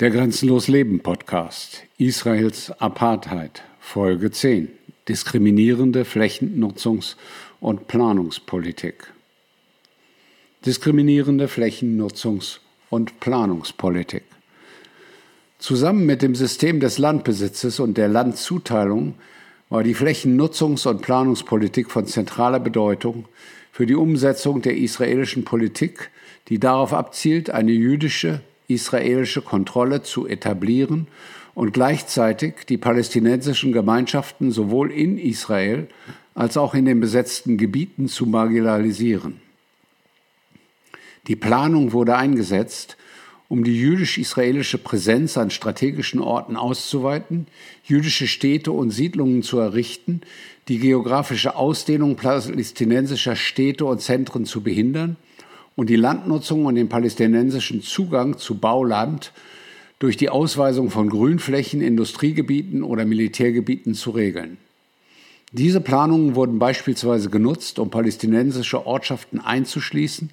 Der Grenzenlos Leben Podcast. Israels Apartheid. Folge 10. Diskriminierende Flächennutzungs- und Planungspolitik. Diskriminierende Flächennutzungs- und Planungspolitik. Zusammen mit dem System des Landbesitzes und der Landzuteilung war die Flächennutzungs- und Planungspolitik von zentraler Bedeutung für die Umsetzung der israelischen Politik, die darauf abzielt, eine jüdische, israelische Kontrolle zu etablieren und gleichzeitig die palästinensischen Gemeinschaften sowohl in Israel als auch in den besetzten Gebieten zu marginalisieren. Die Planung wurde eingesetzt, um die jüdisch-israelische Präsenz an strategischen Orten auszuweiten, jüdische Städte und Siedlungen zu errichten, die geografische Ausdehnung palästinensischer Städte und Zentren zu behindern und die Landnutzung und den palästinensischen Zugang zu Bauland durch die Ausweisung von Grünflächen, Industriegebieten oder Militärgebieten zu regeln. Diese Planungen wurden beispielsweise genutzt, um palästinensische Ortschaften einzuschließen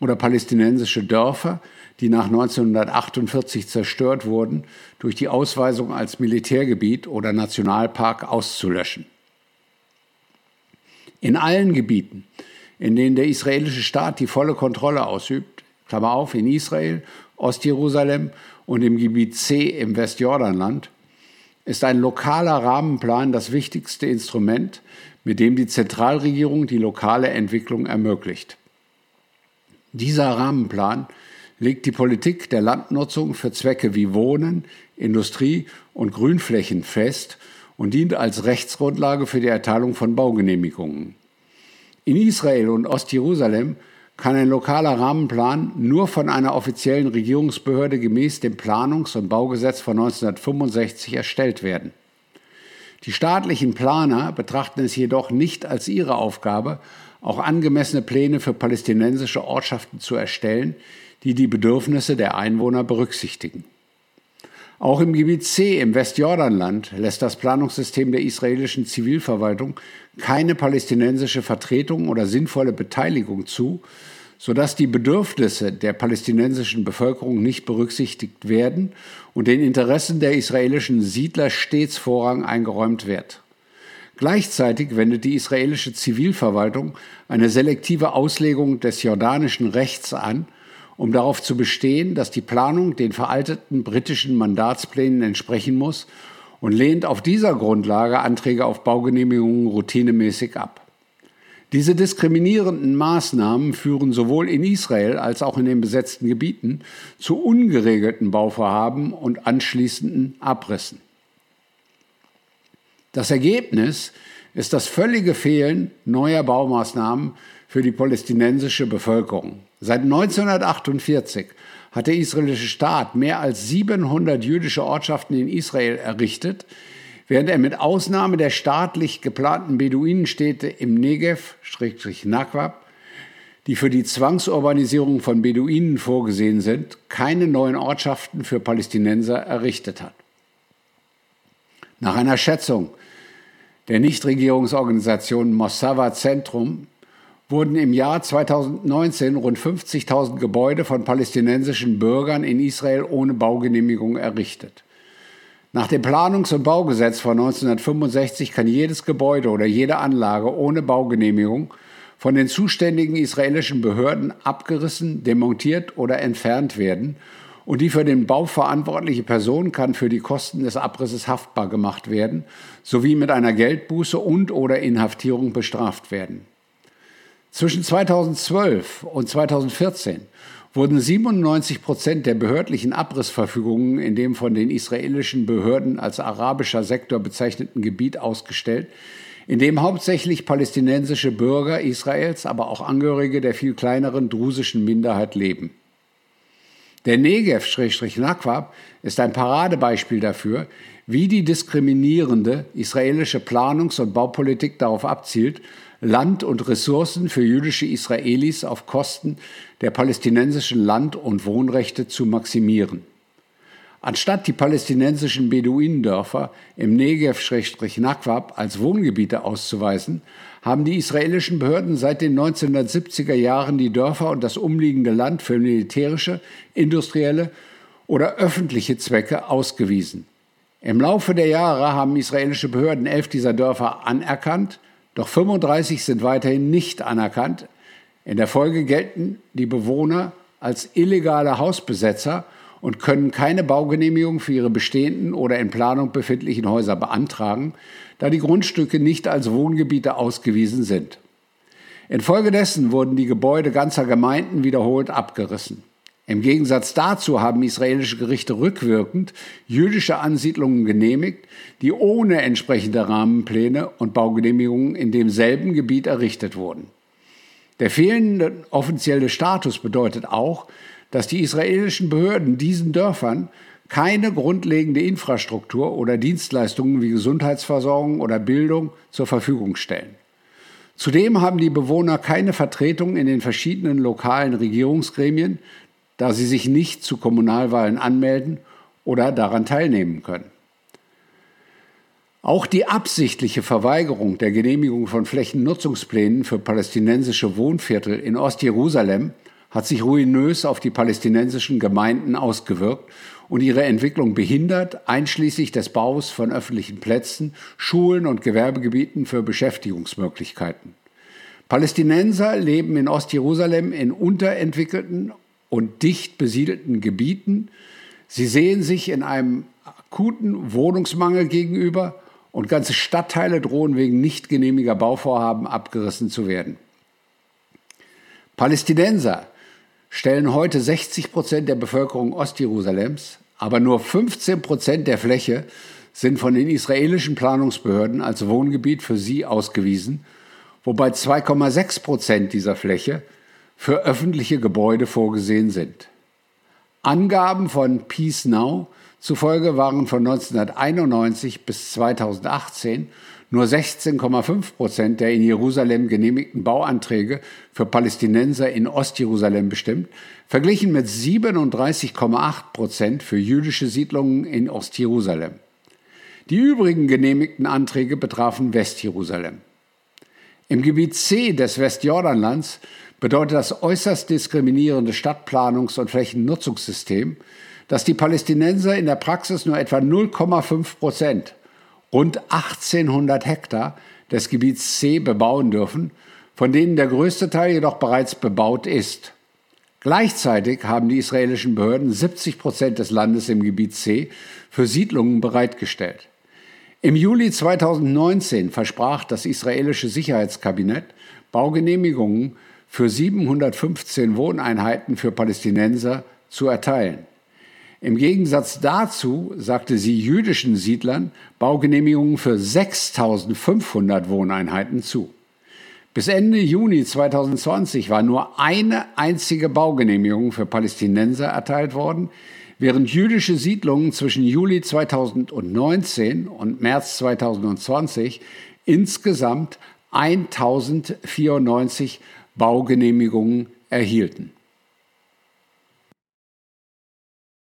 oder palästinensische Dörfer, die nach 1948 zerstört wurden, durch die Ausweisung als Militärgebiet oder Nationalpark auszulöschen. In allen Gebieten, in denen der israelische Staat die volle Kontrolle ausübt, Klammer auf, in Israel, Ostjerusalem und im Gebiet C im Westjordanland, ist ein lokaler Rahmenplan das wichtigste Instrument, mit dem die Zentralregierung die lokale Entwicklung ermöglicht. Dieser Rahmenplan legt die Politik der Landnutzung für Zwecke wie Wohnen, Industrie und Grünflächen fest und dient als Rechtsgrundlage für die Erteilung von Baugenehmigungen. In Israel und Ostjerusalem kann ein lokaler Rahmenplan nur von einer offiziellen Regierungsbehörde gemäß dem Planungs- und Baugesetz von 1965 erstellt werden. Die staatlichen Planer betrachten es jedoch nicht als ihre Aufgabe, auch angemessene Pläne für palästinensische Ortschaften zu erstellen, die die Bedürfnisse der Einwohner berücksichtigen. Auch im Gebiet C im Westjordanland lässt das Planungssystem der israelischen Zivilverwaltung keine palästinensische Vertretung oder sinnvolle Beteiligung zu, sodass die Bedürfnisse der palästinensischen Bevölkerung nicht berücksichtigt werden und den Interessen der israelischen Siedler stets Vorrang eingeräumt wird. Gleichzeitig wendet die israelische Zivilverwaltung eine selektive Auslegung des jordanischen Rechts an, um darauf zu bestehen, dass die Planung den veralteten britischen Mandatsplänen entsprechen muss und lehnt auf dieser Grundlage Anträge auf Baugenehmigungen routinemäßig ab. Diese diskriminierenden Maßnahmen führen sowohl in Israel als auch in den besetzten Gebieten zu ungeregelten Bauvorhaben und anschließenden Abrissen. Das Ergebnis ist das völlige Fehlen neuer Baumaßnahmen für die palästinensische Bevölkerung. Seit 1948 hat der israelische Staat mehr als 700 jüdische Ortschaften in Israel errichtet, während er mit Ausnahme der staatlich geplanten Beduinenstädte im Negev, Naquab, die für die Zwangsurbanisierung von Beduinen vorgesehen sind, keine neuen Ortschaften für Palästinenser errichtet hat. Nach einer Schätzung der Nichtregierungsorganisation Mossawa Zentrum wurden im Jahr 2019 rund 50.000 Gebäude von palästinensischen Bürgern in Israel ohne Baugenehmigung errichtet. Nach dem Planungs- und Baugesetz von 1965 kann jedes Gebäude oder jede Anlage ohne Baugenehmigung von den zuständigen israelischen Behörden abgerissen, demontiert oder entfernt werden und die für den Bau verantwortliche Person kann für die Kosten des Abrisses haftbar gemacht werden sowie mit einer Geldbuße und oder Inhaftierung bestraft werden. Zwischen 2012 und 2014 wurden 97 Prozent der behördlichen Abrissverfügungen in dem von den israelischen Behörden als arabischer Sektor bezeichneten Gebiet ausgestellt, in dem hauptsächlich palästinensische Bürger Israels, aber auch Angehörige der viel kleineren drusischen Minderheit leben. Der Negev-Naquab ist ein Paradebeispiel dafür, wie die diskriminierende israelische Planungs- und Baupolitik darauf abzielt, Land und Ressourcen für jüdische Israelis auf Kosten der palästinensischen Land- und Wohnrechte zu maximieren. Anstatt die palästinensischen Beduinendörfer im Negev-Naquab als Wohngebiete auszuweisen, haben die israelischen Behörden seit den 1970er Jahren die Dörfer und das umliegende Land für militärische, industrielle oder öffentliche Zwecke ausgewiesen. Im Laufe der Jahre haben israelische Behörden elf dieser Dörfer anerkannt, doch 35 sind weiterhin nicht anerkannt. In der Folge gelten die Bewohner als illegale Hausbesetzer und können keine Baugenehmigung für ihre bestehenden oder in Planung befindlichen Häuser beantragen, da die Grundstücke nicht als Wohngebiete ausgewiesen sind. Infolgedessen wurden die Gebäude ganzer Gemeinden wiederholt abgerissen. Im Gegensatz dazu haben israelische Gerichte rückwirkend jüdische Ansiedlungen genehmigt, die ohne entsprechende Rahmenpläne und Baugenehmigungen in demselben Gebiet errichtet wurden. Der fehlende offizielle Status bedeutet auch, dass die israelischen Behörden diesen Dörfern keine grundlegende Infrastruktur oder Dienstleistungen wie Gesundheitsversorgung oder Bildung zur Verfügung stellen. Zudem haben die Bewohner keine Vertretung in den verschiedenen lokalen Regierungsgremien, da sie sich nicht zu Kommunalwahlen anmelden oder daran teilnehmen können. Auch die absichtliche Verweigerung der Genehmigung von Flächennutzungsplänen für palästinensische Wohnviertel in Ostjerusalem hat sich ruinös auf die palästinensischen Gemeinden ausgewirkt und ihre Entwicklung behindert, einschließlich des Baus von öffentlichen Plätzen, Schulen und Gewerbegebieten für Beschäftigungsmöglichkeiten. Palästinenser leben in Ostjerusalem in unterentwickelten und dicht besiedelten Gebieten. Sie sehen sich in einem akuten Wohnungsmangel gegenüber und ganze Stadtteile drohen wegen nicht genehmiger Bauvorhaben abgerissen zu werden. Palästinenser stellen heute 60 Prozent der Bevölkerung Ostjerusalems, aber nur 15 Prozent der Fläche sind von den israelischen Planungsbehörden als Wohngebiet für sie ausgewiesen, wobei 2,6 Prozent dieser Fläche für öffentliche Gebäude vorgesehen sind. Angaben von Peace Now zufolge waren von 1991 bis 2018 nur 16,5 Prozent der in Jerusalem genehmigten Bauanträge für Palästinenser in Ostjerusalem bestimmt, verglichen mit 37,8 Prozent für jüdische Siedlungen in Ostjerusalem. Die übrigen genehmigten Anträge betrafen Westjerusalem. Im Gebiet C des Westjordanlands bedeutet das äußerst diskriminierende Stadtplanungs- und Flächennutzungssystem, dass die Palästinenser in der Praxis nur etwa 0,5 Prozent rund 1800 Hektar des Gebiets C bebauen dürfen, von denen der größte Teil jedoch bereits bebaut ist. Gleichzeitig haben die israelischen Behörden 70 Prozent des Landes im Gebiet C für Siedlungen bereitgestellt. Im Juli 2019 versprach das israelische Sicherheitskabinett Baugenehmigungen für 715 Wohneinheiten für Palästinenser zu erteilen. Im Gegensatz dazu sagte sie jüdischen Siedlern Baugenehmigungen für 6500 Wohneinheiten zu. Bis Ende Juni 2020 war nur eine einzige Baugenehmigung für Palästinenser erteilt worden, während jüdische Siedlungen zwischen Juli 2019 und März 2020 insgesamt 1094 Baugenehmigungen erhielten.